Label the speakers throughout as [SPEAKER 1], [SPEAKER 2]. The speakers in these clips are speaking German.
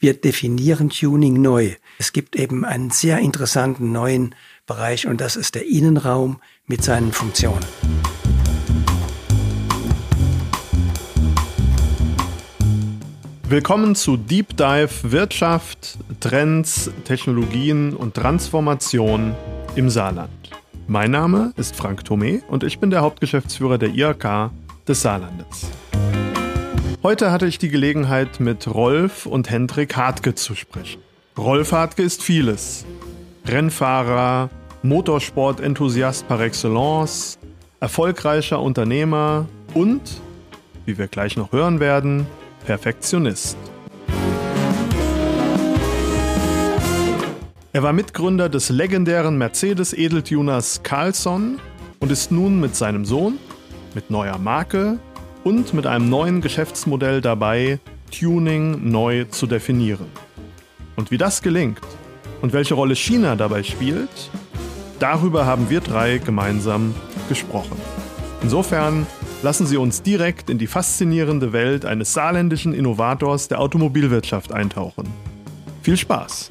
[SPEAKER 1] wir definieren Tuning neu. Es gibt eben einen sehr interessanten neuen Bereich und das ist der Innenraum mit seinen Funktionen.
[SPEAKER 2] Willkommen zu Deep Dive Wirtschaft, Trends, Technologien und Transformation im Saarland. Mein Name ist Frank Thome und ich bin der Hauptgeschäftsführer der IHK des Saarlandes. Heute hatte ich die Gelegenheit, mit Rolf und Hendrik Hartke zu sprechen. Rolf Hartke ist vieles. Rennfahrer, Motorsport-Enthusiast par excellence, erfolgreicher Unternehmer und, wie wir gleich noch hören werden, Perfektionist. Er war Mitgründer des legendären Mercedes-Edeltuners Carlsson und ist nun mit seinem Sohn, mit neuer Marke und mit einem neuen Geschäftsmodell dabei, Tuning neu zu definieren. Und wie das gelingt und welche Rolle China dabei spielt, darüber haben wir drei gemeinsam gesprochen. Insofern lassen Sie uns direkt in die faszinierende Welt eines saarländischen Innovators der Automobilwirtschaft eintauchen. Viel Spaß!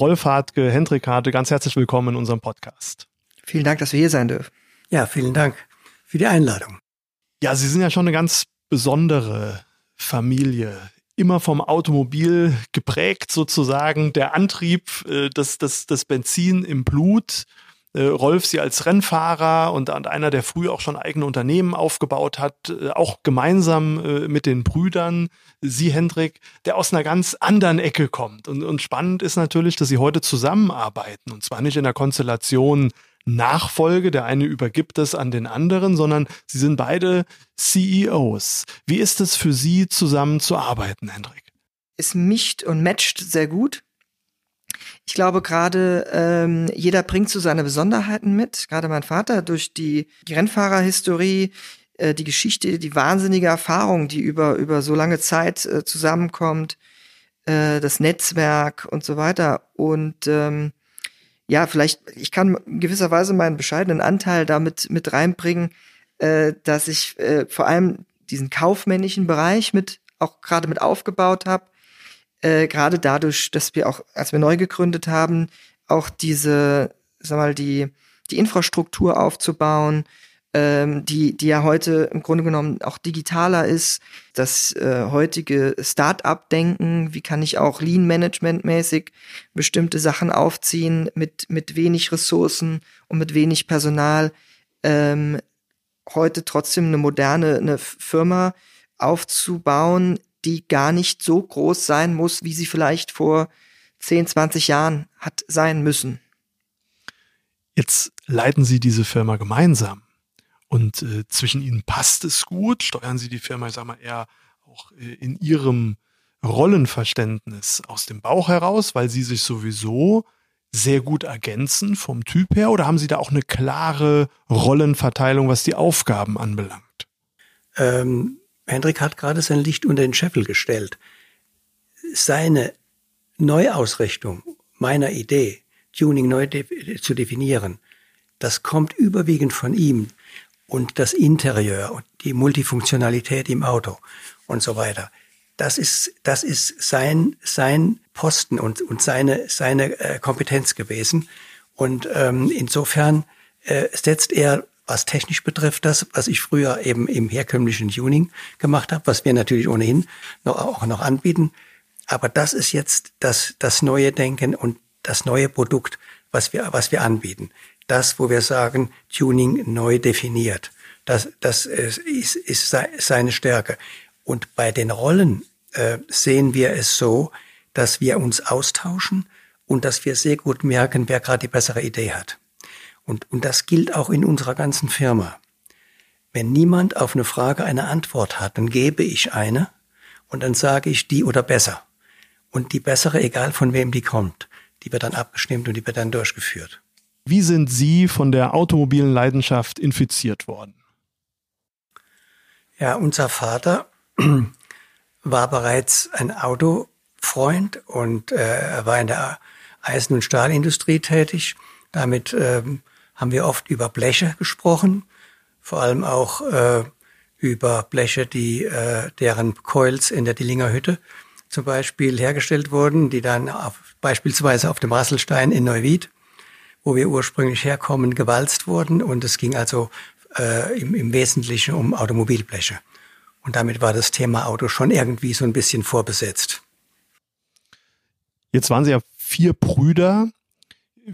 [SPEAKER 2] Rolf Hartke, Hendrik Harte, ganz herzlich willkommen in unserem Podcast.
[SPEAKER 3] Vielen Dank, dass wir hier sein dürfen.
[SPEAKER 1] Ja, vielen Dank für die Einladung.
[SPEAKER 2] Ja, Sie sind ja schon eine ganz besondere Familie. Immer vom Automobil geprägt sozusagen, der Antrieb, äh, das, das, das Benzin im Blut äh, Rolf sie als Rennfahrer und, und einer, der früh auch schon eigene Unternehmen aufgebaut hat, äh, auch gemeinsam äh, mit den Brüdern, sie Hendrik, der aus einer ganz anderen Ecke kommt. Und, und spannend ist natürlich, dass sie heute zusammenarbeiten und zwar nicht in der Konstellation Nachfolge, der eine übergibt es an den anderen, sondern sie sind beide CEOs. Wie ist es für Sie zusammen zu arbeiten, Hendrik?
[SPEAKER 3] Es mischt und matcht sehr gut. Ich glaube gerade, ähm, jeder bringt so seine Besonderheiten mit. Gerade mein Vater durch die, Rennfahrerhistorie, äh, die Geschichte, die wahnsinnige Erfahrung, die über, über so lange Zeit äh, zusammenkommt, äh, das Netzwerk und so weiter. Und ähm, ja, vielleicht, ich kann in gewisser Weise meinen bescheidenen Anteil damit mit reinbringen, äh, dass ich äh, vor allem diesen kaufmännischen Bereich mit auch gerade mit aufgebaut habe äh, gerade dadurch, dass wir auch, als wir neu gegründet haben, auch diese, sag mal, die, die Infrastruktur aufzubauen, ähm, die, die ja heute im Grunde genommen auch digitaler ist, das äh, heutige Start-up-Denken, wie kann ich auch Lean-Management-mäßig bestimmte Sachen aufziehen mit, mit wenig Ressourcen und mit wenig Personal, ähm, heute trotzdem eine moderne eine Firma aufzubauen, die gar nicht so groß sein muss, wie sie vielleicht vor 10, 20 Jahren hat sein müssen.
[SPEAKER 2] Jetzt leiten Sie diese Firma gemeinsam und äh, zwischen Ihnen passt es gut. Steuern Sie die Firma, ich sag mal, eher auch äh, in Ihrem Rollenverständnis aus dem Bauch heraus, weil Sie sich sowieso sehr gut ergänzen vom Typ her oder haben Sie da auch eine klare Rollenverteilung, was die Aufgaben anbelangt?
[SPEAKER 1] Ähm, Hendrik hat gerade sein Licht unter den Scheffel gestellt. Seine Neuausrichtung meiner Idee, Tuning neu de zu definieren, das kommt überwiegend von ihm und das Interieur und die Multifunktionalität im Auto und so weiter. Das ist, das ist sein, sein Posten und, und seine, seine äh, Kompetenz gewesen. Und ähm, insofern äh, setzt er was technisch betrifft, das, was ich früher eben im herkömmlichen Tuning gemacht habe, was wir natürlich ohnehin noch, auch noch anbieten. Aber das ist jetzt das, das neue Denken und das neue Produkt, was wir, was wir anbieten. Das, wo wir sagen, Tuning neu definiert. Das, das ist, ist seine Stärke. Und bei den Rollen äh, sehen wir es so, dass wir uns austauschen und dass wir sehr gut merken, wer gerade die bessere Idee hat. Und, und das gilt auch in unserer ganzen Firma. Wenn niemand auf eine Frage eine Antwort hat, dann gebe ich eine und dann sage ich die oder besser. Und die bessere, egal von wem die kommt, die wird dann abgestimmt und die wird dann durchgeführt.
[SPEAKER 2] Wie sind Sie von der automobilen Leidenschaft infiziert worden?
[SPEAKER 1] Ja, unser Vater war bereits ein Autofreund und äh, er war in der Eisen- und Stahlindustrie tätig. Damit ähm, haben wir oft über Bleche gesprochen, vor allem auch äh, über Bleche, die äh, deren Coils in der Dillinger Hütte zum Beispiel hergestellt wurden, die dann auf, beispielsweise auf dem Rasselstein in Neuwied, wo wir ursprünglich herkommen, gewalzt wurden. Und es ging also äh, im, im Wesentlichen um Automobilbleche. Und damit war das Thema Auto schon irgendwie so ein bisschen vorbesetzt.
[SPEAKER 2] Jetzt waren Sie ja vier Brüder.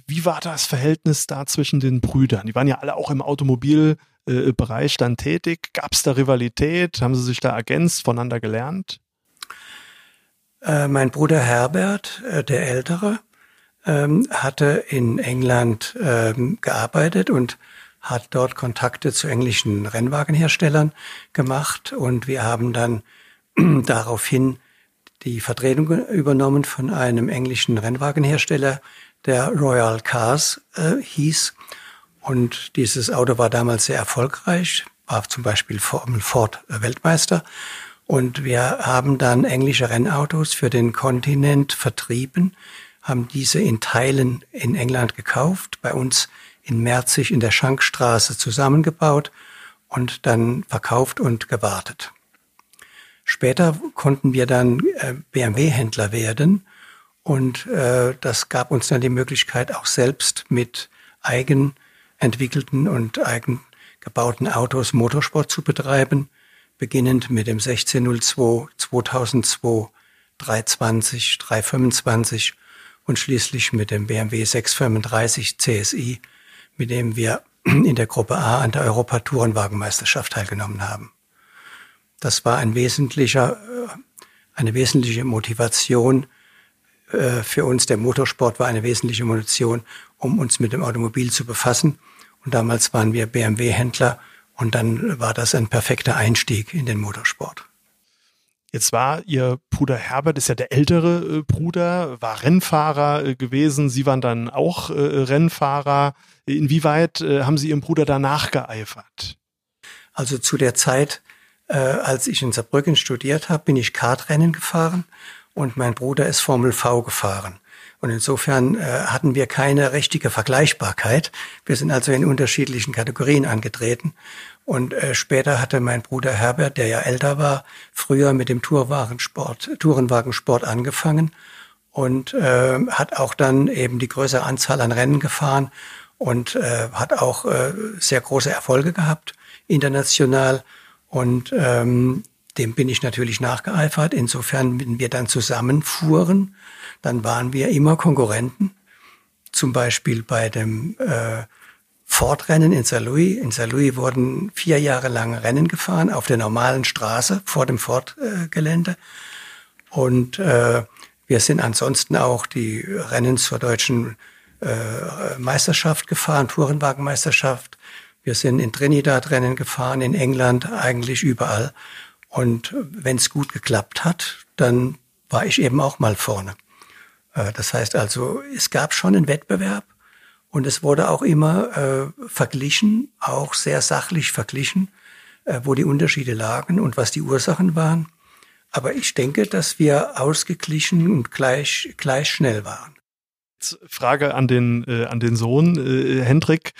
[SPEAKER 2] Wie war das Verhältnis da zwischen den Brüdern? Die waren ja alle auch im Automobilbereich dann tätig. Gab es da Rivalität? Haben Sie sich da ergänzt, voneinander gelernt?
[SPEAKER 1] Äh, mein Bruder Herbert, äh, der Ältere, ähm, hatte in England ähm, gearbeitet und hat dort Kontakte zu englischen Rennwagenherstellern gemacht und wir haben dann daraufhin die Vertretung übernommen von einem englischen Rennwagenhersteller, der Royal Cars äh, hieß. Und dieses Auto war damals sehr erfolgreich, war zum Beispiel Formel Ford Weltmeister. Und wir haben dann englische Rennautos für den Kontinent vertrieben, haben diese in Teilen in England gekauft, bei uns in Merzig in der Schankstraße zusammengebaut und dann verkauft und gewartet. Später konnten wir dann äh, BMW-Händler werden und äh, das gab uns dann die Möglichkeit, auch selbst mit eigen entwickelten und eigen gebauten Autos Motorsport zu betreiben, beginnend mit dem 1602, 2002, 320, 325 und schließlich mit dem BMW 635 CSI, mit dem wir in der Gruppe A an der Europatourenwagenmeisterschaft teilgenommen haben. Das war ein wesentlicher, äh, eine wesentliche Motivation äh, für uns. Der Motorsport war eine wesentliche Motivation, um uns mit dem Automobil zu befassen. Und damals waren wir BMW-Händler und dann war das ein perfekter Einstieg in den Motorsport.
[SPEAKER 2] Jetzt war Ihr Bruder Herbert, ist ja der ältere äh, Bruder, war Rennfahrer äh, gewesen. Sie waren dann auch Rennfahrer. Inwieweit haben Sie Ihrem Bruder danach geeifert?
[SPEAKER 1] Also zu der Zeit, als ich in Saarbrücken studiert habe, bin ich Kartrennen gefahren und mein Bruder ist Formel V gefahren. Und insofern äh, hatten wir keine richtige Vergleichbarkeit. Wir sind also in unterschiedlichen Kategorien angetreten. Und äh, später hatte mein Bruder Herbert, der ja älter war, früher mit dem Tourwagensport, Tourenwagensport angefangen und äh, hat auch dann eben die größere Anzahl an Rennen gefahren und äh, hat auch äh, sehr große Erfolge gehabt international. Und ähm, dem bin ich natürlich nachgeeifert. Insofern, wenn wir dann zusammenfuhren, dann waren wir immer Konkurrenten. Zum Beispiel bei dem äh, Ford-Rennen in St. Louis. In St. Louis wurden vier Jahre lang Rennen gefahren auf der normalen Straße vor dem Ford-Gelände. Und äh, wir sind ansonsten auch die Rennen zur deutschen äh, Meisterschaft gefahren, Tourenwagenmeisterschaft. Wir sind in Trinidad Rennen gefahren, in England, eigentlich überall. Und wenn es gut geklappt hat, dann war ich eben auch mal vorne. Äh, das heißt also, es gab schon einen Wettbewerb und es wurde auch immer äh, verglichen, auch sehr sachlich verglichen, äh, wo die Unterschiede lagen und was die Ursachen waren. Aber ich denke, dass wir ausgeglichen und gleich, gleich schnell waren.
[SPEAKER 2] Frage an den, äh, an den Sohn, Hendrik.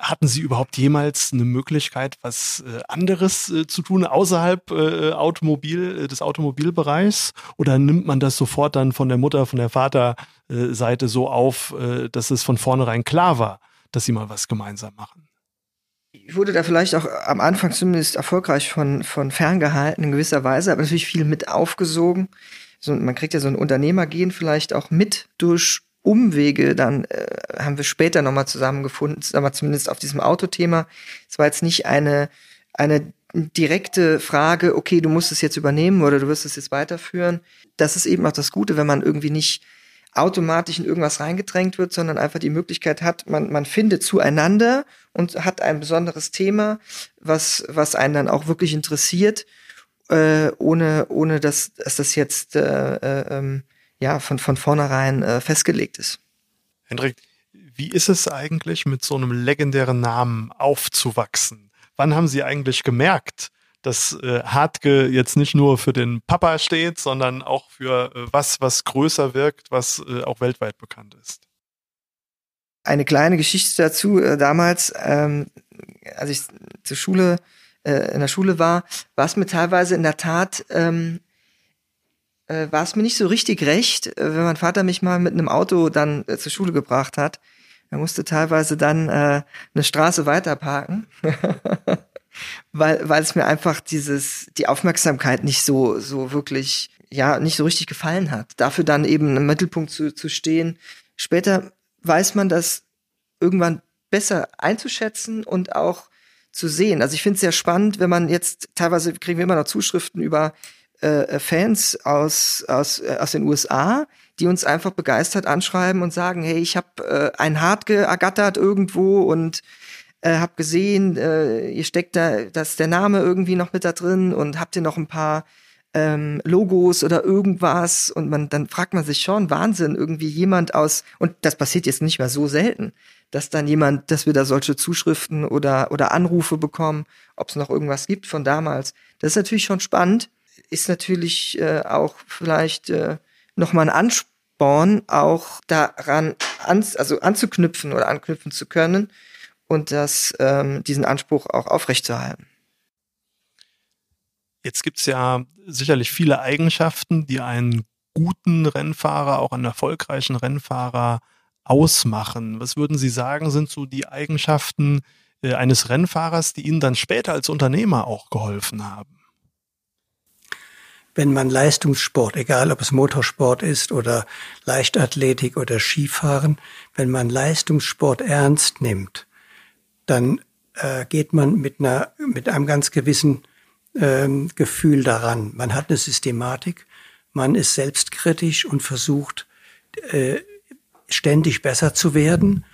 [SPEAKER 2] Hatten Sie überhaupt jemals eine Möglichkeit, was äh, anderes äh, zu tun außerhalb äh, Automobil, des Automobilbereichs? Oder nimmt man das sofort dann von der Mutter, von der Vaterseite so auf, dass es von vornherein klar war, dass sie mal was gemeinsam machen?
[SPEAKER 3] Ich wurde da vielleicht auch am Anfang zumindest erfolgreich von, von ferngehalten in gewisser Weise, aber natürlich viel mit aufgesogen. So, man kriegt ja so ein Unternehmergehen vielleicht auch mit durch Umwege dann äh, haben wir später nochmal zusammengefunden, aber zumindest auf diesem Autothema. Es war jetzt nicht eine, eine direkte Frage, okay, du musst es jetzt übernehmen oder du wirst es jetzt weiterführen. Das ist eben auch das Gute, wenn man irgendwie nicht automatisch in irgendwas reingedrängt wird, sondern einfach die Möglichkeit hat, man, man findet zueinander und hat ein besonderes Thema, was, was einen dann auch wirklich interessiert, äh, ohne, ohne dass, dass das jetzt äh, äh, ähm, ja von, von vornherein äh, festgelegt ist.
[SPEAKER 2] Hendrik, wie ist es eigentlich, mit so einem legendären Namen aufzuwachsen? Wann haben Sie eigentlich gemerkt, dass äh, Hartke jetzt nicht nur für den Papa steht, sondern auch für äh, was, was größer wirkt, was äh, auch weltweit bekannt ist.
[SPEAKER 3] Eine kleine Geschichte dazu. Äh, damals, ähm, als ich zur Schule, äh, in der Schule war, war es mir teilweise in der Tat, ähm, äh, war es mir nicht so richtig recht, äh, wenn mein Vater mich mal mit einem Auto dann äh, zur Schule gebracht hat. Er musste teilweise dann äh, eine Straße weiter parken. weil, weil es mir einfach dieses, die Aufmerksamkeit nicht so, so wirklich, ja, nicht so richtig gefallen hat. Dafür dann eben im Mittelpunkt zu, zu stehen. Später weiß man das irgendwann besser einzuschätzen und auch zu sehen. Also ich finde es sehr spannend, wenn man jetzt, teilweise kriegen wir immer noch Zuschriften über äh, Fans aus, aus, äh, aus den USA, die uns einfach begeistert anschreiben und sagen, hey, ich habe äh, ein Hart ergattert irgendwo und äh, hab gesehen, äh, ihr steckt da, dass der Name irgendwie noch mit da drin und habt ihr noch ein paar ähm, Logos oder irgendwas und man dann fragt man sich schon Wahnsinn irgendwie jemand aus und das passiert jetzt nicht mehr so selten, dass dann jemand, dass wir da solche Zuschriften oder oder Anrufe bekommen, ob es noch irgendwas gibt von damals. Das ist natürlich schon spannend, ist natürlich äh, auch vielleicht äh, noch mal ein Ansporn, auch daran an, also anzuknüpfen oder anknüpfen zu können und das, ähm, diesen Anspruch auch aufrechtzuerhalten.
[SPEAKER 2] Jetzt gibt es ja sicherlich viele Eigenschaften, die einen guten Rennfahrer, auch einen erfolgreichen Rennfahrer ausmachen. Was würden Sie sagen, sind so die Eigenschaften äh, eines Rennfahrers, die Ihnen dann später als Unternehmer auch geholfen haben?
[SPEAKER 1] Wenn man Leistungssport, egal ob es Motorsport ist oder Leichtathletik oder Skifahren, wenn man Leistungssport ernst nimmt, dann äh, geht man mit, einer, mit einem ganz gewissen ähm, Gefühl daran. Man hat eine Systematik, man ist selbstkritisch und versucht äh, ständig besser zu werden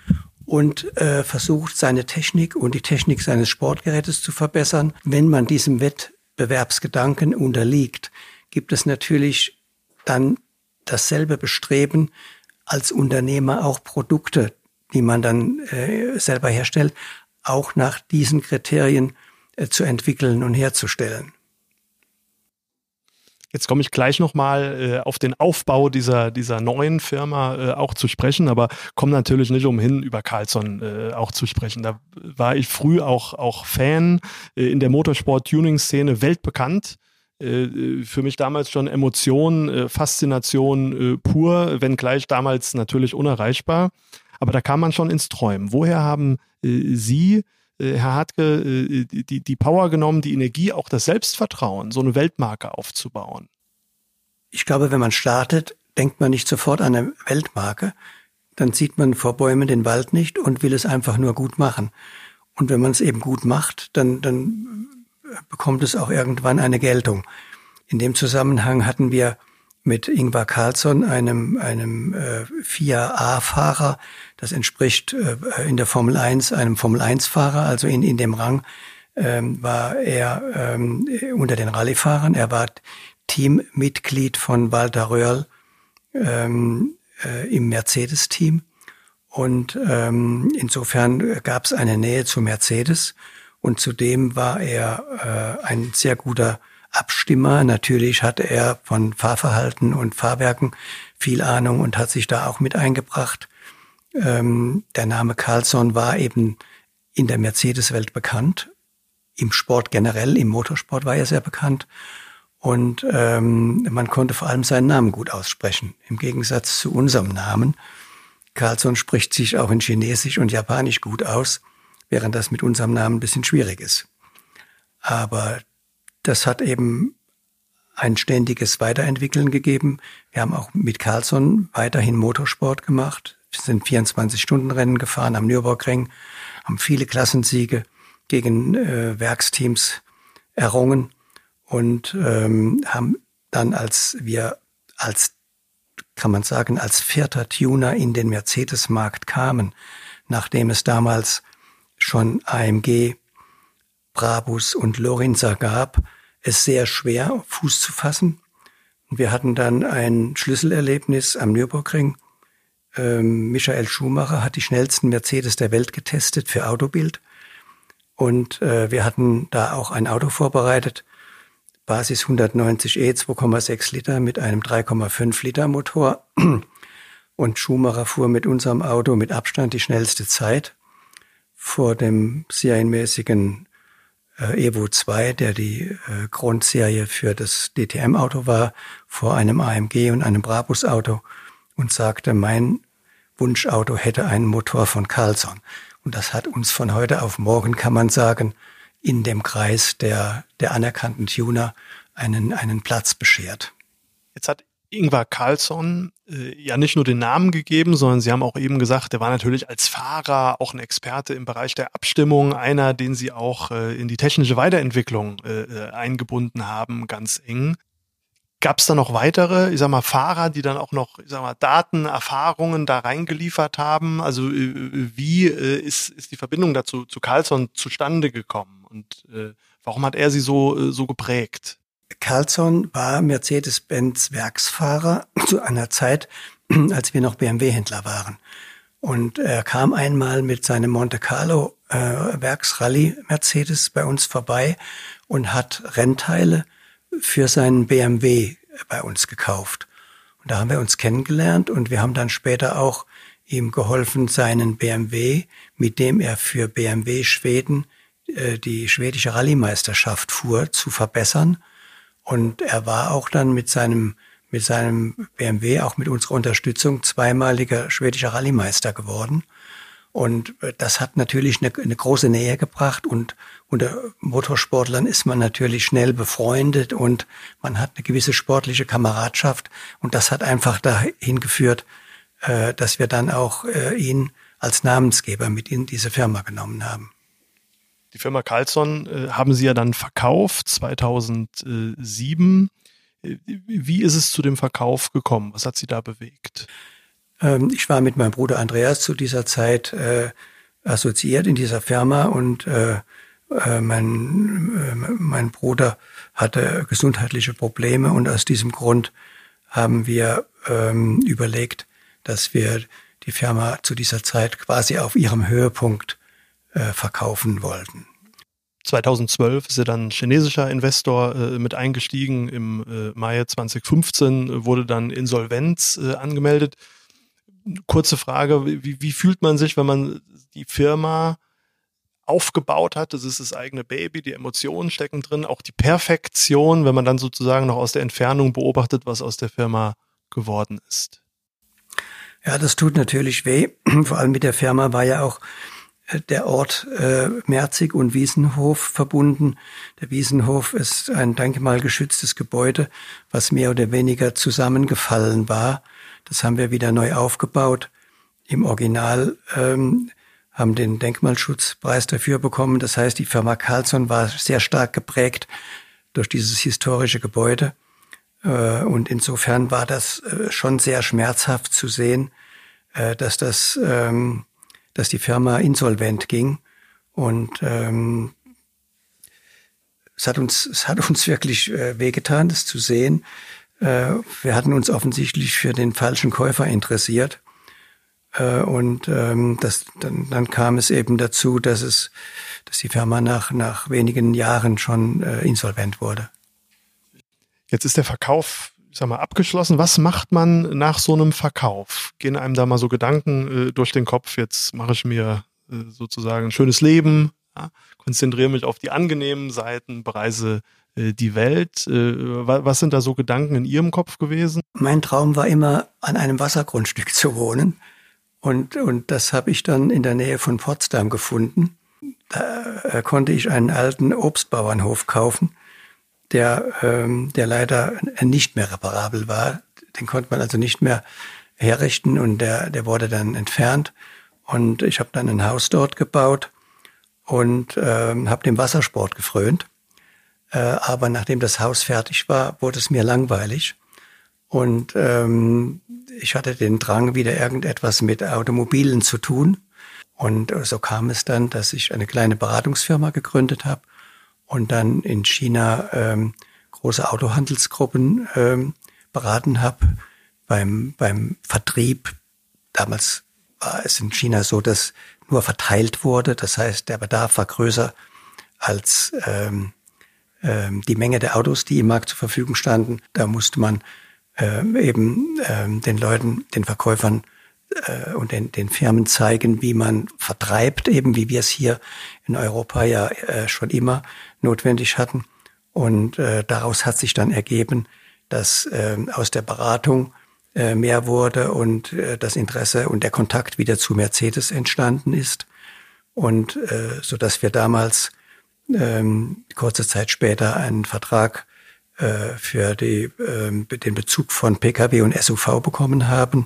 [SPEAKER 1] und äh, versucht seine Technik und die Technik seines Sportgerätes zu verbessern. Wenn man diesem Wettbewerbsgedanken unterliegt, gibt es natürlich dann dasselbe Bestreben, als Unternehmer auch Produkte, die man dann äh, selber herstellt, auch nach diesen Kriterien äh, zu entwickeln und herzustellen.
[SPEAKER 2] Jetzt komme ich gleich nochmal äh, auf den Aufbau dieser, dieser neuen Firma äh, auch zu sprechen, aber komme natürlich nicht umhin, über Carlson äh, auch zu sprechen. Da war ich früh auch, auch Fan äh, in der Motorsport-Tuning-Szene weltbekannt. Äh, für mich damals schon Emotion, äh, Faszination äh, pur, wenngleich damals natürlich unerreichbar. Aber da kam man schon ins Träumen. Woher haben äh, Sie, äh, Herr Hartke, äh, die, die Power genommen, die Energie, auch das Selbstvertrauen, so eine Weltmarke aufzubauen?
[SPEAKER 1] Ich glaube, wenn man startet, denkt man nicht sofort an eine Weltmarke. Dann sieht man vor Bäumen den Wald nicht und will es einfach nur gut machen. Und wenn man es eben gut macht, dann, dann bekommt es auch irgendwann eine Geltung. In dem Zusammenhang hatten wir mit Ingvar Carlsson, einem, einem äh, FIA-A-Fahrer. Das entspricht äh, in der Formel 1 einem Formel 1-Fahrer, also in, in dem Rang ähm, war er ähm, unter den Rallye-Fahrern. Er war Teammitglied von Walter Röhrl ähm, äh, im Mercedes-Team. Und ähm, insofern gab es eine Nähe zu Mercedes. Und zudem war er äh, ein sehr guter Abstimmer. Natürlich hatte er von Fahrverhalten und Fahrwerken viel Ahnung und hat sich da auch mit eingebracht. Ähm, der Name Carlsson war eben in der Mercedes-Welt bekannt. Im Sport generell, im Motorsport war er sehr bekannt. Und ähm, man konnte vor allem seinen Namen gut aussprechen, im Gegensatz zu unserem Namen. Carlsson spricht sich auch in Chinesisch und Japanisch gut aus, während das mit unserem Namen ein bisschen schwierig ist. Aber das hat eben ein ständiges Weiterentwickeln gegeben. Wir haben auch mit Carlsson weiterhin Motorsport gemacht. Wir sind 24-Stunden-Rennen gefahren am Nürburgring, haben viele Klassensiege gegen äh, Werksteams errungen und ähm, haben dann, als wir als, kann man sagen, als vierter Tuner in den Mercedes-Markt kamen, nachdem es damals schon AMG, Brabus und Lorenza gab, es sehr schwer, Fuß zu fassen. Wir hatten dann ein Schlüsselerlebnis am Nürburgring. Ähm, Michael Schumacher hat die schnellsten Mercedes der Welt getestet für Autobild. Und äh, wir hatten da auch ein Auto vorbereitet, Basis 190e, 2,6 Liter mit einem 3,5 Liter Motor. Und Schumacher fuhr mit unserem Auto mit Abstand die schnellste Zeit vor dem serienmäßigen äh, Evo 2, der die äh, Grundserie für das DTM-Auto war, vor einem AMG und einem Brabus-Auto und sagte, mein Wunschauto hätte einen Motor von Carlson. Und das hat uns von heute auf morgen, kann man sagen, in dem Kreis der, der anerkannten Tuner einen, einen Platz beschert.
[SPEAKER 2] Jetzt hat Ingvar Carlsson äh, ja nicht nur den Namen gegeben, sondern Sie haben auch eben gesagt, er war natürlich als Fahrer auch ein Experte im Bereich der Abstimmung, einer, den Sie auch äh, in die technische Weiterentwicklung äh, äh eingebunden haben, ganz eng. Gab es da noch weitere, ich sag mal, Fahrer, die dann auch noch, ich sag mal, Daten, Erfahrungen da reingeliefert haben? Also äh, wie äh, ist, ist die Verbindung dazu zu Carlsson zustande gekommen und warum hat er sie so, so geprägt?
[SPEAKER 1] Carlson war Mercedes-Benz Werksfahrer zu einer Zeit, als wir noch BMW-Händler waren. Und er kam einmal mit seinem Monte Carlo äh, Werksrallye Mercedes bei uns vorbei und hat Rennteile für seinen BMW bei uns gekauft. Und da haben wir uns kennengelernt und wir haben dann später auch ihm geholfen, seinen BMW, mit dem er für BMW Schweden äh, die schwedische Rallye-Meisterschaft fuhr, zu verbessern. Und er war auch dann mit seinem, mit seinem BMW, auch mit unserer Unterstützung, zweimaliger schwedischer Rallye-Meister geworden. Und äh, das hat natürlich eine, eine, große Nähe gebracht und unter Motorsportlern ist man natürlich schnell befreundet und man hat eine gewisse sportliche Kameradschaft und das hat einfach dahin geführt, äh, dass wir dann auch äh, ihn als Namensgeber mit in diese Firma genommen haben.
[SPEAKER 2] Die Firma Carlsson äh, haben Sie ja dann verkauft 2007. Äh, wie ist es zu dem Verkauf gekommen? Was hat Sie da bewegt?
[SPEAKER 1] Ähm, ich war mit meinem Bruder Andreas zu dieser Zeit äh, assoziiert in dieser Firma und äh, äh mein, äh, mein Bruder hatte gesundheitliche Probleme und aus diesem Grund haben wir ähm, überlegt, dass wir die Firma zu dieser Zeit quasi auf ihrem Höhepunkt äh, verkaufen wollten.
[SPEAKER 2] 2012 ist er dann chinesischer Investor äh, mit eingestiegen. Im äh, Mai 2015 wurde dann Insolvenz äh, angemeldet. Kurze Frage, wie, wie, fühlt man sich, wenn man die Firma aufgebaut hat? Das ist das eigene Baby, die Emotionen stecken drin, auch die Perfektion, wenn man dann sozusagen noch aus der Entfernung beobachtet, was aus der Firma geworden ist.
[SPEAKER 1] Ja, das tut natürlich weh. Vor allem mit der Firma war ja auch der Ort äh, Merzig und Wiesenhof verbunden. Der Wiesenhof ist ein denkmalgeschütztes Gebäude, was mehr oder weniger zusammengefallen war. Das haben wir wieder neu aufgebaut. Im Original ähm, haben den Denkmalschutzpreis dafür bekommen. Das heißt, die Firma Carlsson war sehr stark geprägt durch dieses historische Gebäude. Äh, und insofern war das äh, schon sehr schmerzhaft zu sehen, äh, dass das ähm, dass die Firma insolvent ging. Und ähm, es hat uns, es hat uns wirklich äh, wehgetan, das zu sehen. Äh, wir hatten uns offensichtlich für den falschen Käufer interessiert. Äh, und ähm, das, dann, dann kam es eben dazu, dass es, dass die Firma nach, nach wenigen Jahren schon äh, insolvent wurde.
[SPEAKER 2] Jetzt ist der Verkauf sag mal, abgeschlossen. Was macht man nach so einem Verkauf? Gehen einem da mal so Gedanken äh, durch den Kopf? Jetzt mache ich mir äh, sozusagen ein schönes Leben, ja, konzentriere mich auf die angenehmen Seiten, bereise äh, die Welt. Äh, was sind da so Gedanken in Ihrem Kopf gewesen?
[SPEAKER 1] Mein Traum war immer, an einem Wassergrundstück zu wohnen. Und, und das habe ich dann in der Nähe von Potsdam gefunden. Da äh, konnte ich einen alten Obstbauernhof kaufen der, ähm, der leider nicht mehr reparabel war. Den konnte man also nicht mehr herrichten und der, der wurde dann entfernt. Und ich habe dann ein Haus dort gebaut und ähm, habe dem Wassersport gefrönt. Äh, aber nachdem das Haus fertig war, wurde es mir langweilig. Und ähm, ich hatte den Drang, wieder irgendetwas mit Automobilen zu tun. Und so kam es dann, dass ich eine kleine Beratungsfirma gegründet habe und dann in China ähm, große Autohandelsgruppen ähm, beraten habe beim, beim Vertrieb. Damals war es in China so, dass nur verteilt wurde. Das heißt, der Bedarf war größer als ähm, ähm, die Menge der Autos, die im Markt zur Verfügung standen. Da musste man ähm, eben ähm, den Leuten, den Verkäufern äh, und den, den Firmen zeigen, wie man vertreibt, eben wie wir es hier in Europa ja äh, schon immer notwendig hatten. Und äh, daraus hat sich dann ergeben, dass äh, aus der Beratung äh, mehr wurde und äh, das Interesse und der Kontakt wieder zu Mercedes entstanden ist. Und äh, so dass wir damals ähm, kurze Zeit später einen Vertrag äh, für die, äh, den Bezug von Pkw und SUV bekommen haben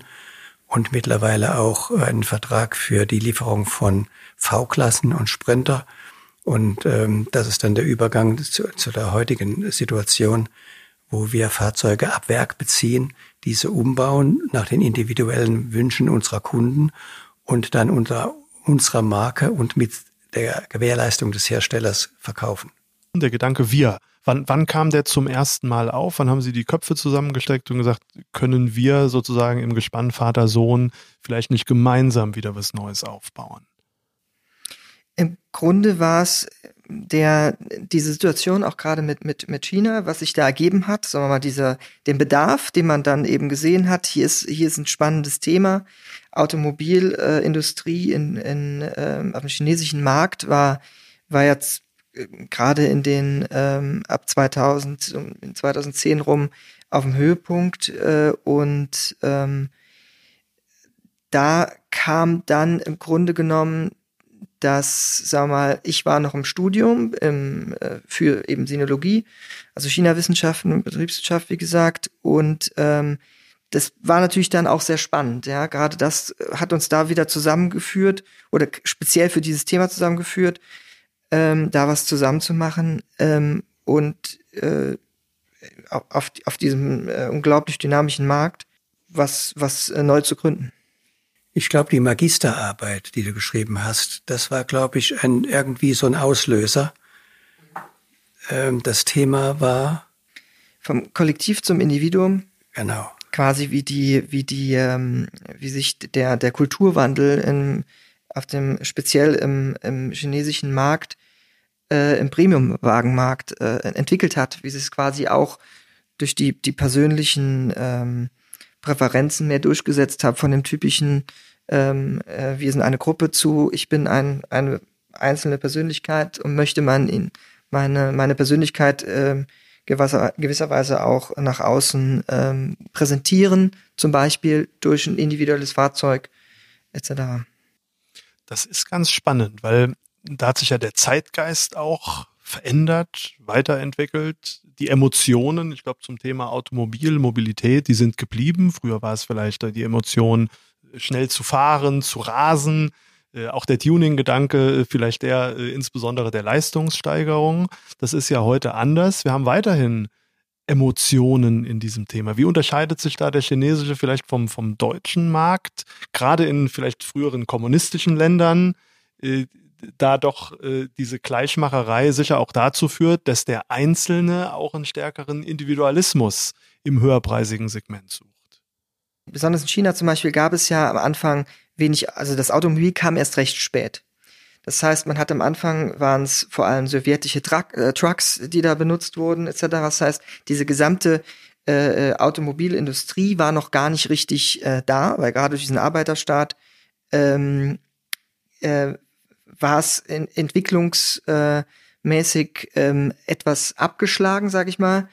[SPEAKER 1] und mittlerweile auch einen Vertrag für die Lieferung von V-Klassen und Sprinter. Und ähm, das ist dann der Übergang zu, zu der heutigen Situation, wo wir Fahrzeuge ab Werk beziehen, diese umbauen nach den individuellen Wünschen unserer Kunden und dann unter unserer Marke und mit der Gewährleistung des Herstellers verkaufen.
[SPEAKER 2] Der Gedanke wir. Wann, wann kam der zum ersten Mal auf? Wann haben Sie die Köpfe zusammengesteckt und gesagt, können wir sozusagen im Gespann Vater, Sohn vielleicht nicht gemeinsam wieder was Neues aufbauen?
[SPEAKER 3] Im Grunde war es der, diese Situation auch gerade mit, mit, mit China, was sich da ergeben hat, sagen wir mal, dieser, den Bedarf, den man dann eben gesehen hat, hier ist, hier ist ein spannendes Thema. Automobilindustrie äh, in, in, ähm, auf dem chinesischen Markt war, war jetzt äh, gerade in den ähm, ab 2000, in 2010 rum auf dem Höhepunkt äh, und ähm, da kam dann im Grunde genommen dass, sag mal, ich war noch im Studium im, äh, für eben Sinologie, also China-Wissenschaften und Betriebswirtschaft, wie gesagt, und ähm, das war natürlich dann auch sehr spannend. Ja, gerade das hat uns da wieder zusammengeführt oder speziell für dieses Thema zusammengeführt, ähm, da was zusammenzumachen ähm, und äh, auf, auf diesem äh, unglaublich dynamischen Markt was was äh, neu zu gründen.
[SPEAKER 1] Ich glaube, die Magisterarbeit, die du geschrieben hast, das war, glaube ich, ein, irgendwie so ein Auslöser. Ähm, das Thema war
[SPEAKER 3] vom Kollektiv zum Individuum.
[SPEAKER 1] Genau.
[SPEAKER 3] Quasi wie die, wie die, ähm, wie sich der der Kulturwandel in, auf dem speziell im, im chinesischen Markt, äh, im Premiumwagenmarkt äh, entwickelt hat, wie sich es quasi auch durch die die persönlichen ähm, Präferenzen mehr durchgesetzt habe von dem typischen, ähm, äh, wir sind eine Gruppe zu, ich bin ein, eine einzelne Persönlichkeit und möchte man in meine, meine Persönlichkeit äh, gewisser, gewisserweise auch nach außen ähm, präsentieren, zum Beispiel durch ein individuelles Fahrzeug etc.
[SPEAKER 2] Das ist ganz spannend, weil da hat sich ja der Zeitgeist auch verändert, weiterentwickelt. Die Emotionen, ich glaube zum Thema Automobil, Mobilität, die sind geblieben. Früher war es vielleicht die Emotion, schnell zu fahren, zu rasen. Äh, auch der Tuning-Gedanke, vielleicht der äh, insbesondere der Leistungssteigerung. Das ist ja heute anders. Wir haben weiterhin Emotionen in diesem Thema. Wie unterscheidet sich da der chinesische vielleicht vom, vom deutschen Markt? Gerade in vielleicht früheren kommunistischen Ländern, äh, da doch äh, diese Gleichmacherei sicher auch dazu führt, dass der Einzelne auch einen stärkeren Individualismus im höherpreisigen Segment sucht.
[SPEAKER 3] Besonders in China zum Beispiel gab es ja am Anfang wenig, also das Automobil kam erst recht spät. Das heißt, man hat am Anfang waren es vor allem sowjetische Truck, äh, Trucks, die da benutzt wurden, etc. Das heißt, diese gesamte äh, äh, Automobilindustrie war noch gar nicht richtig äh, da, weil gerade durch diesen Arbeiterstaat ähm, äh, war es entwicklungsmäßig ähm, etwas abgeschlagen, sage ich mal.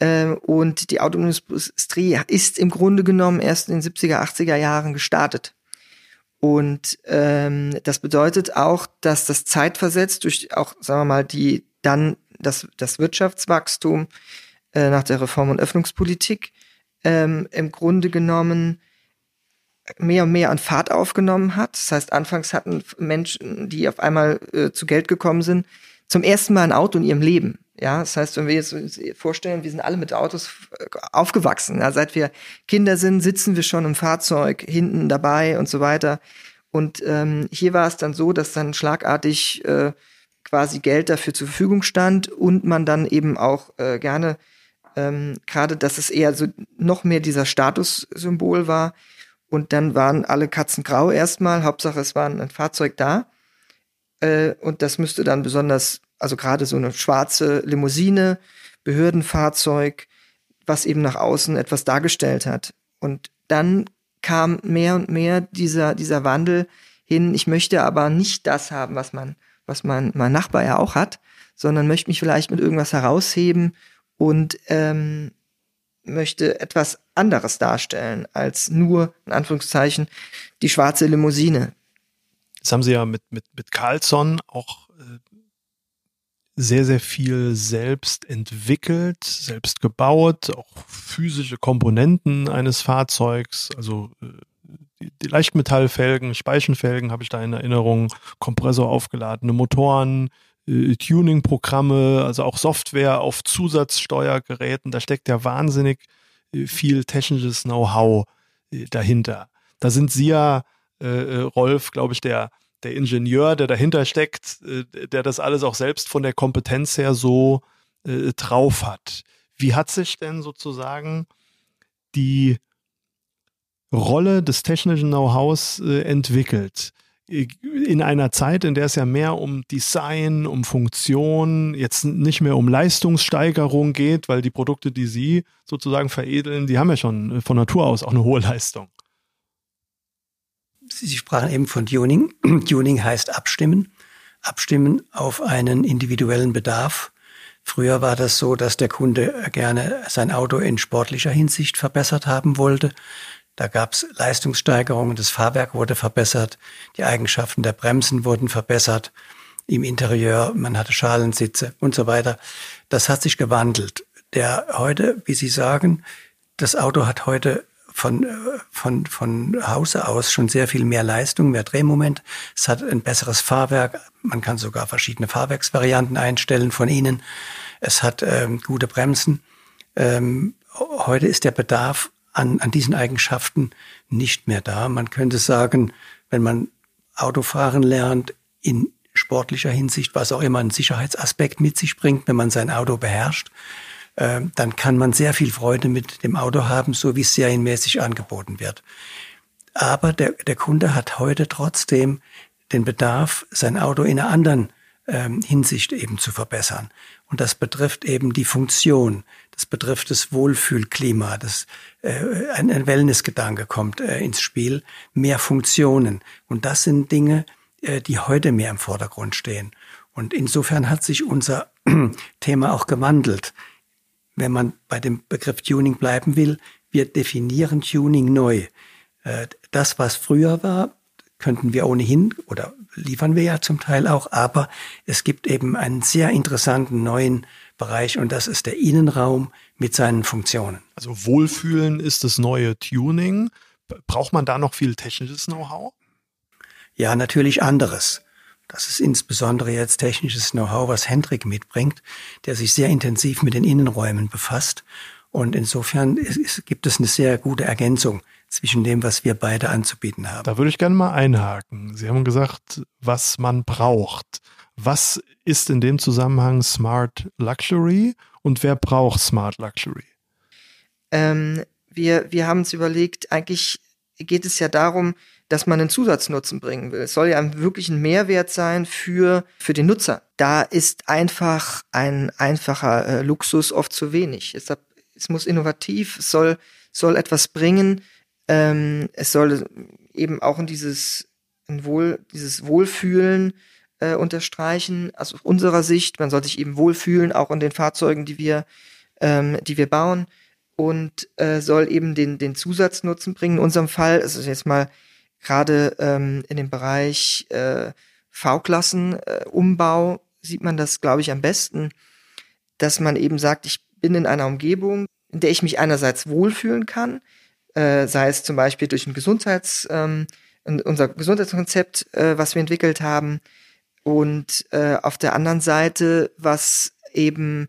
[SPEAKER 3] Ähm, und die Autoindustrie ist im Grunde genommen erst in den 70er, 80er Jahren gestartet. Und ähm, das bedeutet auch, dass das zeitversetzt durch auch, sagen wir mal, die dann das, das Wirtschaftswachstum äh, nach der Reform- und Öffnungspolitik ähm, im Grunde genommen mehr und mehr an Fahrt aufgenommen hat. Das heißt, anfangs hatten Menschen, die auf einmal äh, zu Geld gekommen sind, zum ersten Mal ein Auto in ihrem Leben. Ja, das heißt, wenn wir jetzt uns vorstellen, wir sind alle mit Autos äh, aufgewachsen. Ja, seit wir Kinder sind, sitzen wir schon im Fahrzeug hinten dabei und so weiter. Und ähm, hier war es dann so, dass dann schlagartig äh, quasi Geld dafür zur Verfügung stand und man dann eben auch äh, gerne ähm, gerade, dass es eher so noch mehr dieser Statussymbol war, Und dann waren alle Katzen grau erstmal. Hauptsache, es war ein Fahrzeug da. Äh, und das müsste dann besonders, also gerade so eine schwarze Limousine, Behördenfahrzeug, was eben nach außen etwas dargestellt hat. Und dann kam mehr und mehr dieser, dieser Wandel hin, ich möchte aber nicht das haben, was man, was mein, mein Nachbar ja auch hat, sondern möchte mich vielleicht mit irgendwas herausheben und ähm, möchte etwas anderes darstellen als nur, in Anführungszeichen, die schwarze Limousine.
[SPEAKER 2] Das haben Sie ja mit, mit, mit Carlson auch äh, sehr, sehr viel selbst entwickelt, selbst gebaut, auch physische Komponenten eines Fahrzeugs, also äh, die, die Leichtmetallfelgen, Speichenfelgen habe ich da in Erinnerung, Kompressor aufgeladene Motoren, äh, Tuning-Programme, also auch Software auf Zusatzsteuergeräten. Da steckt ja wahnsinnig äh, viel technisches Know-how äh, dahinter. Da sind Sie ja, äh, äh Rolf, glaube ich, der, der Ingenieur, der dahinter steckt, äh, der das alles auch selbst von der Kompetenz her so drauf hat. Wie hat sich denn sozusagen die Rolle des technischen Know-hows entwickelt? In einer Zeit, in der es ja mehr um Design, um Funktion, jetzt nicht mehr um Leistungssteigerung geht, weil die Produkte, die Sie sozusagen veredeln, die haben ja schon von Natur aus auch eine hohe Leistung.
[SPEAKER 1] Sie sprachen eben von Tuning. Tuning heißt abstimmen. Abstimmen auf einen individuellen Bedarf. Früher war das so, dass der Kunde gerne sein Auto in sportlicher Hinsicht verbessert haben wollte. Da gab es Leistungssteigerungen, das Fahrwerk wurde verbessert, die Eigenschaften der Bremsen wurden verbessert, im Interieur, man hatte Schalensitze und so weiter. Das hat sich gewandelt. Der heute, wie Sie sagen, das Auto hat heute von, von, von Hause aus schon sehr viel mehr Leistung, mehr Drehmoment. Es hat ein besseres Fahrwerk. Man kann sogar verschiedene Fahrwerksvarianten einstellen von ihnen. Es hat ähm, gute Bremsen. Ähm, heute ist der Bedarf an, an diesen Eigenschaften nicht mehr da. Man könnte sagen, wenn man Autofahren lernt, in sportlicher Hinsicht, was auch immer ein Sicherheitsaspekt mit sich bringt, wenn man sein Auto beherrscht, äh, dann kann man sehr viel Freude mit dem Auto haben, so wie es serienmäßig angeboten wird. Aber der, der Kunde hat heute trotzdem den Bedarf, sein Auto in einer anderen ähm, Hinsicht eben zu verbessern. Und das betrifft eben die Funktion, das betrifft das Wohlfühlklima, das, äh, ein, ein Wellnessgedanke kommt äh, ins Spiel, mehr Funktionen. Und das sind Dinge, äh, die heute mehr im Vordergrund stehen. Und insofern hat sich unser Thema auch gewandelt. Wenn man bei dem Begriff Tuning bleiben will, wir definieren Tuning neu. Äh, das, was früher war, könnten wir ohnehin oder liefern wir ja zum Teil auch, aber es gibt eben einen sehr interessanten neuen Bereich und das ist der Innenraum mit seinen Funktionen.
[SPEAKER 2] Also Wohlfühlen ist das neue Tuning. Braucht man da noch viel technisches Know-how?
[SPEAKER 1] Ja, natürlich anderes. Das ist insbesondere jetzt technisches Know-how, was Hendrik mitbringt, der sich sehr intensiv mit den Innenräumen befasst. Und insofern gibt es eine sehr gute Ergänzung zwischen dem, was wir beide anzubieten haben.
[SPEAKER 2] Da würde ich gerne mal einhaken. Sie haben gesagt, was man braucht. Was ist in dem Zusammenhang Smart Luxury und wer braucht Smart Luxury?
[SPEAKER 3] Ähm, wir, wir haben uns überlegt, eigentlich geht es ja darum, dass man einen Zusatznutzen bringen will. Es soll ja wirklich ein Mehrwert sein für, für den Nutzer. Da ist einfach ein einfacher äh, Luxus oft zu wenig. Deshalb, es muss innovativ, es soll, soll etwas bringen, ähm, es soll eben auch in dieses, in Wohl, dieses Wohlfühlen äh, unterstreichen, also aus unserer Sicht. Man soll sich eben wohlfühlen, auch in den Fahrzeugen, die wir, ähm, die wir bauen und äh, soll eben den, den Zusatznutzen bringen. In unserem Fall, also jetzt mal gerade ähm, in dem Bereich äh, V-Klassen, äh, Umbau, sieht man das, glaube ich, am besten, dass man eben sagt, ich bin in einer Umgebung, in der ich mich einerseits wohlfühlen kann, äh, sei es zum Beispiel durch ein Gesundheits, ähm, unser Gesundheitskonzept, äh, was wir entwickelt haben, und äh, auf der anderen Seite, was eben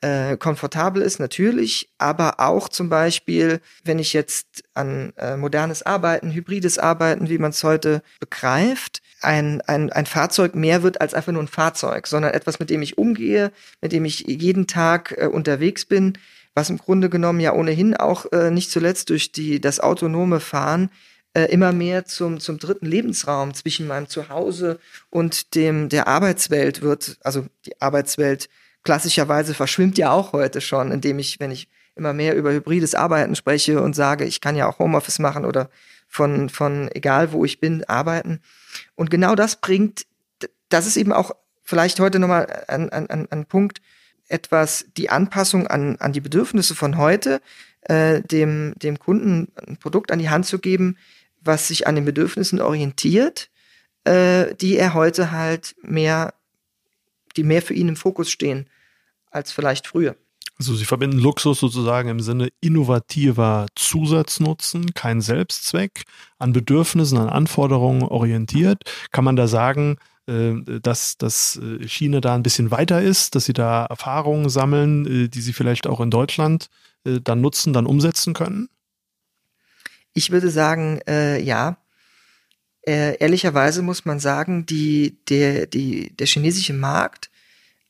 [SPEAKER 3] äh, komfortabel ist, natürlich, aber auch zum Beispiel, wenn ich jetzt an äh, modernes Arbeiten, hybrides Arbeiten, wie man es heute begreift, ein, ein, ein Fahrzeug mehr wird als einfach nur ein Fahrzeug, sondern etwas, mit dem ich umgehe, mit dem ich jeden Tag äh, unterwegs bin, was im Grunde genommen ja ohnehin auch äh, nicht zuletzt durch die, das autonome Fahren äh, immer mehr zum, zum dritten Lebensraum zwischen meinem Zuhause und dem, der Arbeitswelt wird, also die Arbeitswelt klassischerweise verschwimmt ja auch heute schon, indem ich, wenn ich immer mehr über hybrides Arbeiten spreche und sage, ich kann ja auch Homeoffice machen oder von, von egal wo ich bin, arbeiten. Und genau das bringt, das ist eben auch vielleicht heute nochmal ein, ein, ein Punkt, etwas die Anpassung an, an die Bedürfnisse von heute, äh, dem, dem Kunden ein Produkt an die Hand zu geben, was sich an den Bedürfnissen orientiert, äh, die er heute halt mehr, die mehr für ihn im Fokus stehen als vielleicht früher.
[SPEAKER 2] Also Sie verbinden Luxus sozusagen im Sinne innovativer Zusatznutzen, kein Selbstzweck, an Bedürfnissen, an Anforderungen orientiert. Kann man da sagen, dass, dass äh, China da ein bisschen weiter ist, dass Sie da Erfahrungen sammeln, äh, die Sie vielleicht auch in Deutschland dann nutzen, dann umsetzen können?
[SPEAKER 3] Ich würde sagen, äh, ja. Äh, ehrlicherweise muss man sagen, die, der, die, der chinesische Markt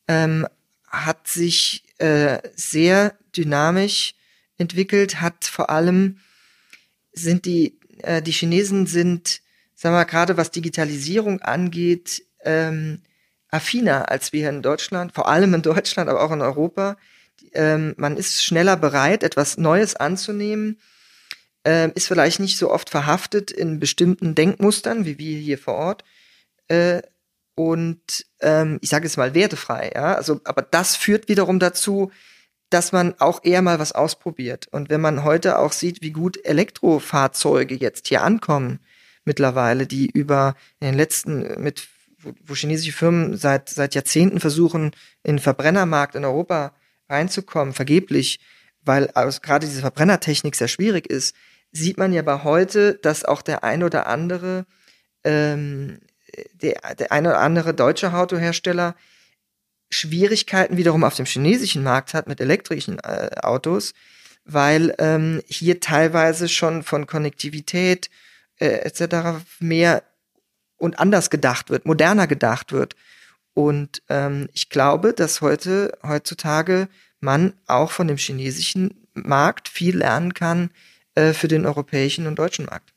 [SPEAKER 3] ähm, hat sich äh, sehr dynamisch entwickelt, hat vor allem sind die, äh, die Chinesen sind, sagen wir mal, gerade was Digitalisierung angeht, ähm, affiner als wir in Deutschland, vor allem in Deutschland, aber auch in Europa. Ähm, man ist schneller bereit, etwas Neues anzunehmen, ähm, ist vielleicht nicht so oft verhaftet in bestimmten Denkmustern, wie wir hier vor Ort. Äh, und ähm, ich sage es mal wertefrei, ja. Also, aber das führt wiederum dazu, dass man auch eher mal was ausprobiert. Und wenn man heute auch sieht, wie gut Elektrofahrzeuge jetzt hier ankommen, mittlerweile, die über in den letzten mit wo, wo chinesische Firmen seit seit Jahrzehnten versuchen, in den Verbrennermarkt in Europa reinzukommen, vergeblich, weil also gerade diese Verbrennertechnik sehr schwierig ist, sieht man ja bei heute, dass auch der ein oder andere ähm, der, der eine oder andere deutsche Autohersteller Schwierigkeiten wiederum auf dem chinesischen Markt hat mit elektrischen äh, Autos, weil ähm, hier teilweise schon von Konnektivität äh, etc. mehr und anders gedacht wird, moderner gedacht wird. Und ähm, ich glaube, dass heute heutzutage man auch von dem chinesischen Markt viel lernen kann äh, für den europäischen und deutschen Markt.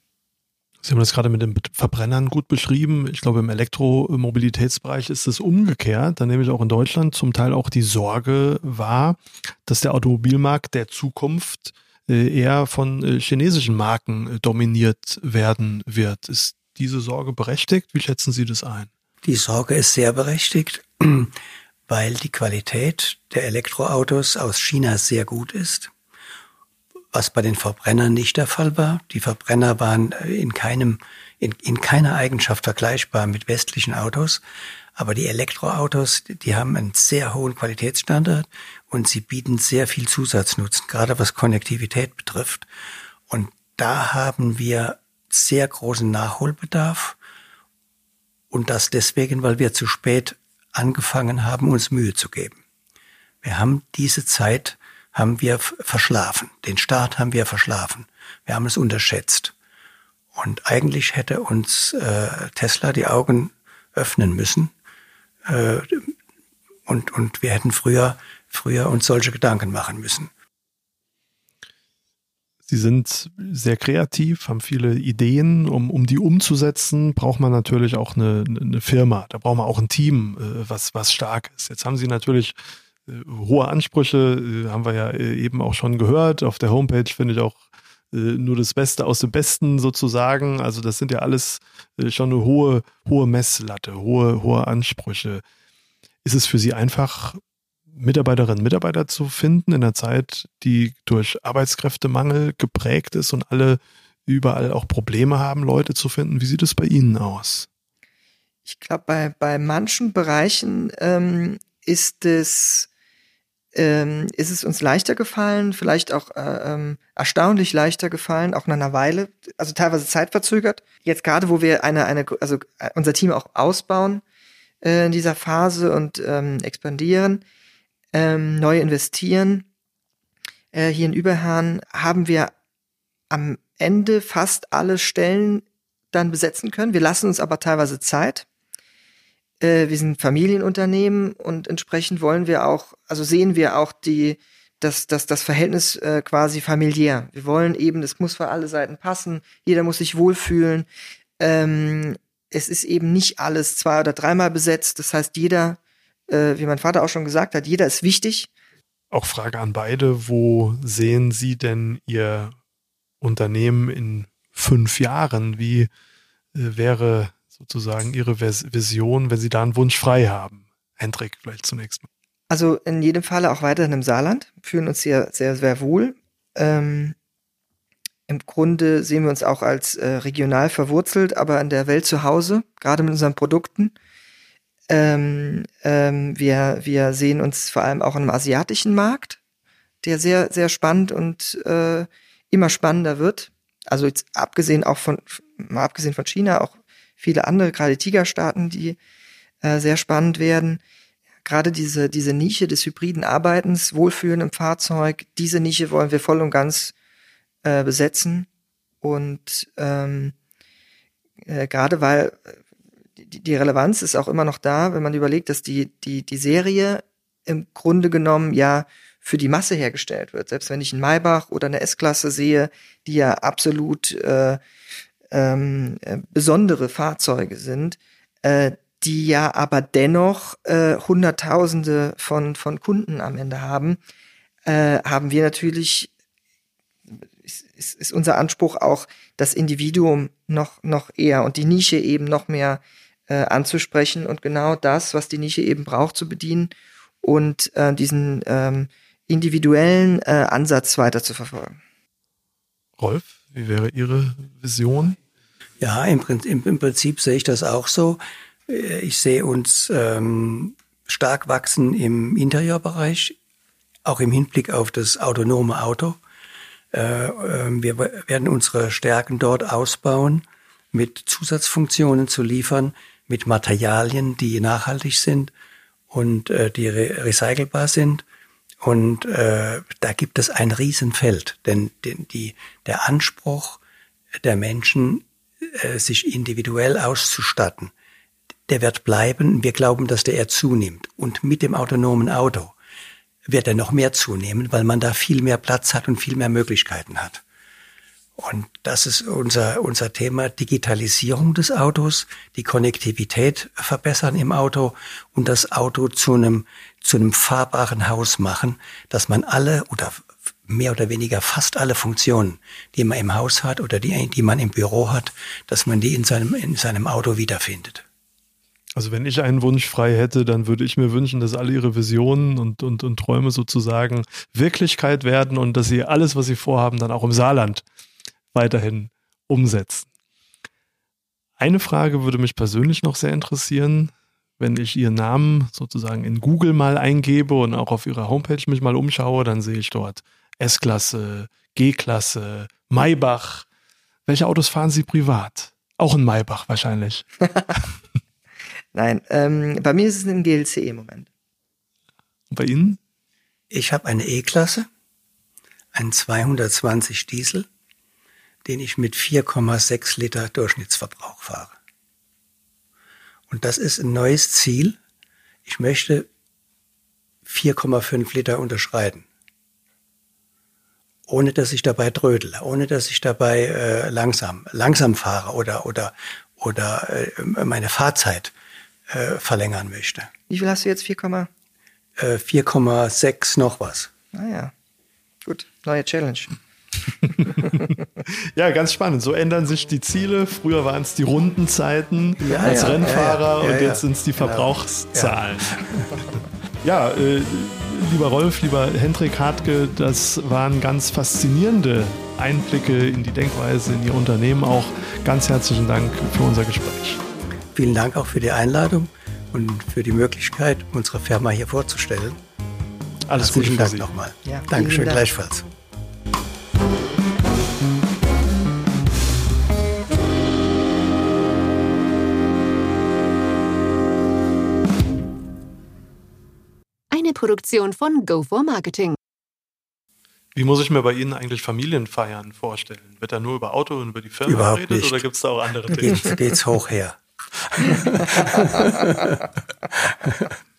[SPEAKER 2] Sie haben das gerade mit den Verbrennern gut beschrieben. Ich glaube, im Elektromobilitätsbereich ist es umgekehrt. Da nehme ich auch in Deutschland zum Teil auch die Sorge wahr, dass der Automobilmarkt der Zukunft äh, eher von äh, chinesischen Marken äh, dominiert werden wird. Ist diese Sorge berechtigt? Wie schätzen Sie das ein?
[SPEAKER 1] Die Sorge ist sehr berechtigt, weil die Qualität der Elektroautos aus China sehr gut ist was bei den Verbrennern nicht der Fall war. Die Verbrenner waren äh, in keinem, in, in keiner Eigenschaft vergleichbar mit westlichen Autos. Aber die Elektroautos, die haben einen sehr hohen Qualitätsstandard und sie bieten sehr viel Zusatznutzen, gerade was Konnektivität betrifft. Und da haben wir sehr großen Nachholbedarf. Und das deswegen, weil wir zu spät angefangen haben, uns Mühe zu geben. Wir haben diese Zeit haben wir verschlafen. Den Start haben wir verschlafen. Wir haben es unterschätzt. Und eigentlich hätte uns äh, Tesla die Augen öffnen müssen. Äh, und, und wir hätten früher, früher uns solche Gedanken machen müssen.
[SPEAKER 2] Sie sind sehr kreativ, haben viele Ideen. Um, um die umzusetzen, braucht man natürlich auch eine, eine Firma. Da braucht man auch ein Team, äh, was, was stark ist. Jetzt haben Sie natürlich äh, hohe Ansprüche, äh, haben wir ja eben auch schon gehört. Auf der Homepage finde ich auch nur das Beste aus dem Besten sozusagen. Also das sind ja alles schon eine hohe, hohe Messlatte, hohe, hohe Ansprüche. Ist es für Sie einfach, Mitarbeiterinnen und Mitarbeiter zu finden in einer Zeit, die durch Arbeitskräftemangel geprägt ist und alle überall auch Probleme haben, Leute zu finden? Wie sieht es bei Ihnen aus?
[SPEAKER 3] Ich glaube, bei, bei manchen Bereichen ähm, ist es ähm, ist es uns leichter gefallen, vielleicht auch äh, ähm, erstaunlich leichter gefallen, auch nach einer Weile, also teilweise zeitverzögert. Jetzt gerade, wo wir eine, eine, also äh, unser Team auch ausbauen äh, in dieser Phase und ähm, expandieren, ähm, neu investieren, äh, hier in Überherrn haben wir am Ende fast alle Stellen dann besetzen können. Wir lassen uns aber teilweise Zeit äh, wir sind Familienunternehmen und entsprechend wollen wir auch, also sehen wir auch die, das, das, das Verhältnis äh, quasi familiär. Wir wollen eben, es muss für alle Seiten passen, jeder muss sich wohlfühlen. Ähm, es ist eben nicht alles zwei- oder dreimal besetzt. Das heißt, jeder, äh, wie mein Vater auch schon gesagt hat, jeder ist wichtig.
[SPEAKER 2] Auch Frage an beide, wo sehen Sie denn Ihr Unternehmen in fünf Jahren? Wie äh, wäre sozusagen Ihre Vision, wenn Sie da einen Wunsch frei haben? Hendrik, vielleicht zunächst mal.
[SPEAKER 3] Also in jedem Falle auch weiterhin im Saarland, fühlen uns hier sehr, sehr wohl. Ähm, Im Grunde sehen wir uns auch als äh, regional verwurzelt, aber in der Welt zu Hause, gerade mit unseren Produkten. Ähm, ähm, wir, wir sehen uns vor allem auch im asiatischen Markt, der sehr, sehr spannend und äh, immer spannender wird. Also jetzt abgesehen auch von, mal abgesehen von China, auch viele andere, gerade Tigerstaaten, die äh, sehr spannend werden. Gerade diese, diese Nische des hybriden Arbeitens, Wohlfühlen im Fahrzeug, diese Nische wollen wir voll und ganz äh, besetzen. Und ähm, äh, gerade weil die, Relevanz ist auch immer noch da, wenn man überlegt, dass die, die, die Serie im Grunde genommen ja für die Masse hergestellt wird. Selbst wenn ich einen Maybach oder eine S-Klasse sehe, die ja absolut äh, ähm, äh, besondere Fahrzeuge sind, äh, die ja aber dennoch äh, Hunderttausende von, von Kunden am Ende haben, äh, haben wir natürlich, ist, ist, ist unser Anspruch auch, das Individuum noch, noch eher und die Nische eben noch mehr äh, anzusprechen und genau das, was die Nische eben braucht, zu bedienen und äh, diesen ähm, individuellen äh, Ansatz weiter zu verfolgen.
[SPEAKER 2] Rolf, wie wäre Ihre Vision?
[SPEAKER 1] Ja, im Prinzip, im Prinzip sehe ich das auch so. Äh, ich sehe uns ähm, stark wachsen im Interieurbereich, auch im Hinblick auf das autonome Auto. Äh, äh, wir werden unsere Stärken dort ausbauen, mit Zusatzfunktionen zu liefern, mit Materialien, die nachhaltig sind und äh, die re recycelbar sind. Und äh, da gibt es ein Riesenfeld, denn, denn die, der Anspruch der Menschen, äh, sich individuell auszustatten, der wird bleiben. Wir glauben, dass der eher zunimmt. Und mit dem autonomen Auto wird er noch mehr zunehmen, weil man da viel mehr Platz hat und viel mehr Möglichkeiten hat. Und das ist unser, unser Thema, Digitalisierung des Autos, die Konnektivität verbessern im Auto und das Auto zu einem, zu einem fahrbaren Haus machen, dass man alle oder mehr oder weniger fast alle Funktionen, die man im Haus hat oder die, die man im Büro hat, dass man die in seinem, in seinem Auto wiederfindet.
[SPEAKER 2] Also wenn ich einen Wunsch frei hätte, dann würde ich mir wünschen, dass alle ihre Visionen und, und, und Träume sozusagen Wirklichkeit werden und dass sie alles, was sie vorhaben, dann auch im Saarland weiterhin umsetzen. Eine Frage würde mich persönlich noch sehr interessieren, wenn ich Ihren Namen sozusagen in Google mal eingebe und auch auf Ihrer Homepage mich mal umschaue, dann sehe ich dort S-Klasse, G-Klasse, Maybach. Welche Autos fahren Sie privat? Auch ein Maybach wahrscheinlich.
[SPEAKER 3] Nein, ähm, bei mir ist es ein GLC im Moment.
[SPEAKER 2] Und bei Ihnen?
[SPEAKER 1] Ich habe eine E-Klasse, einen 220 Diesel, den ich mit 4,6 Liter Durchschnittsverbrauch fahre. Und das ist ein neues Ziel. Ich möchte 4,5 Liter unterschreiten. Ohne dass ich dabei trödele, ohne dass ich dabei äh, langsam, langsam fahre oder, oder, oder äh, meine Fahrzeit äh, verlängern möchte.
[SPEAKER 3] Wie viel hast du jetzt? 4,
[SPEAKER 1] äh, 4,6 noch was.
[SPEAKER 3] Naja, ah, gut, neue Challenge.
[SPEAKER 2] ja, ganz spannend. So ändern sich die Ziele. Früher waren es die Rundenzeiten ja, als ja, Rennfahrer ja, und jetzt sind es die genau. Verbrauchszahlen. Ja, äh, lieber Rolf, lieber Hendrik Hartke, das waren ganz faszinierende Einblicke in die Denkweise, in Ihr Unternehmen auch. Ganz herzlichen Dank für unser Gespräch.
[SPEAKER 1] Vielen Dank auch für die Einladung und für die Möglichkeit, unsere Firma hier vorzustellen.
[SPEAKER 2] Alles Gute
[SPEAKER 1] Dank nochmal. Ja, Dankeschön Dank. gleichfalls.
[SPEAKER 4] Produktion von Go for Marketing.
[SPEAKER 2] Wie muss ich mir bei Ihnen eigentlich Familienfeiern vorstellen? Wird da nur über Auto und über die Firma
[SPEAKER 1] Überhaupt geredet nicht.
[SPEAKER 2] oder gibt es da auch andere Dinge?
[SPEAKER 1] Geht's, geht's hoch her.